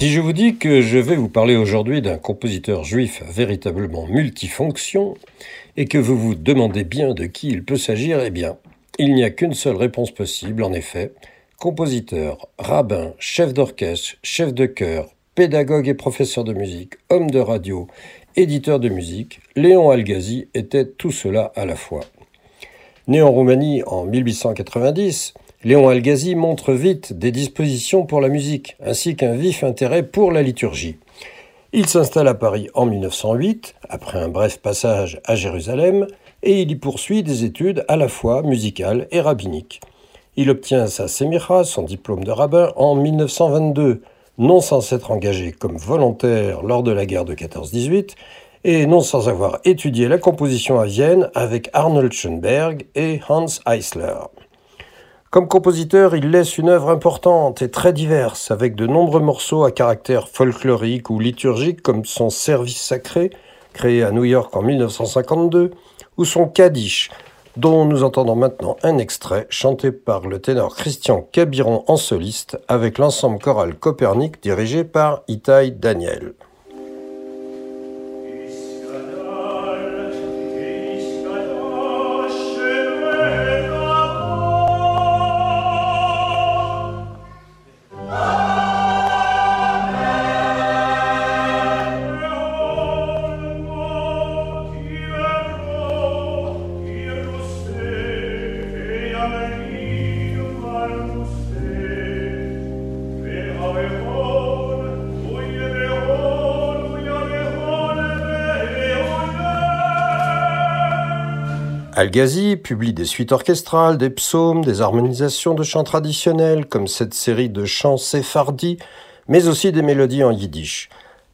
Si je vous dis que je vais vous parler aujourd'hui d'un compositeur juif véritablement multifonction et que vous vous demandez bien de qui il peut s'agir, eh bien, il n'y a qu'une seule réponse possible, en effet. Compositeur, rabbin, chef d'orchestre, chef de chœur, pédagogue et professeur de musique, homme de radio, éditeur de musique, Léon Algazi était tout cela à la fois. Né en Roumanie en 1890, Léon Algazi montre vite des dispositions pour la musique, ainsi qu'un vif intérêt pour la liturgie. Il s'installe à Paris en 1908, après un bref passage à Jérusalem, et il y poursuit des études à la fois musicales et rabbiniques. Il obtient sa sémira, son diplôme de rabbin, en 1922, non sans s'être engagé comme volontaire lors de la guerre de 14-18, et non sans avoir étudié la composition à Vienne avec Arnold Schoenberg et Hans Eisler. Comme compositeur, il laisse une œuvre importante et très diverse, avec de nombreux morceaux à caractère folklorique ou liturgique, comme son Service sacré, créé à New York en 1952, ou son Kaddish, dont nous entendons maintenant un extrait chanté par le ténor Christian Cabiron en soliste avec l'ensemble choral Copernic dirigé par Itai Daniel. Al-Ghazi publie des suites orchestrales, des psaumes, des harmonisations de chants traditionnels, comme cette série de chants séphardis, mais aussi des mélodies en yiddish.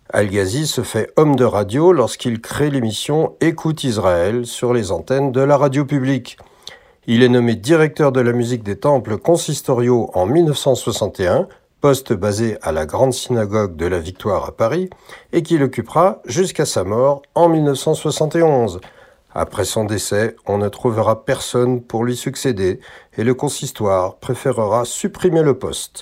Al-Ghazi se fait homme de radio lorsqu'il crée l'émission Écoute Israël sur les antennes de la radio publique. Il est nommé directeur de la musique des temples consistoriaux en 1961, poste basé à la Grande Synagogue de la Victoire à Paris, et qu'il occupera jusqu'à sa mort en 1971. Après son décès, on ne trouvera personne pour lui succéder et le consistoire préférera supprimer le poste.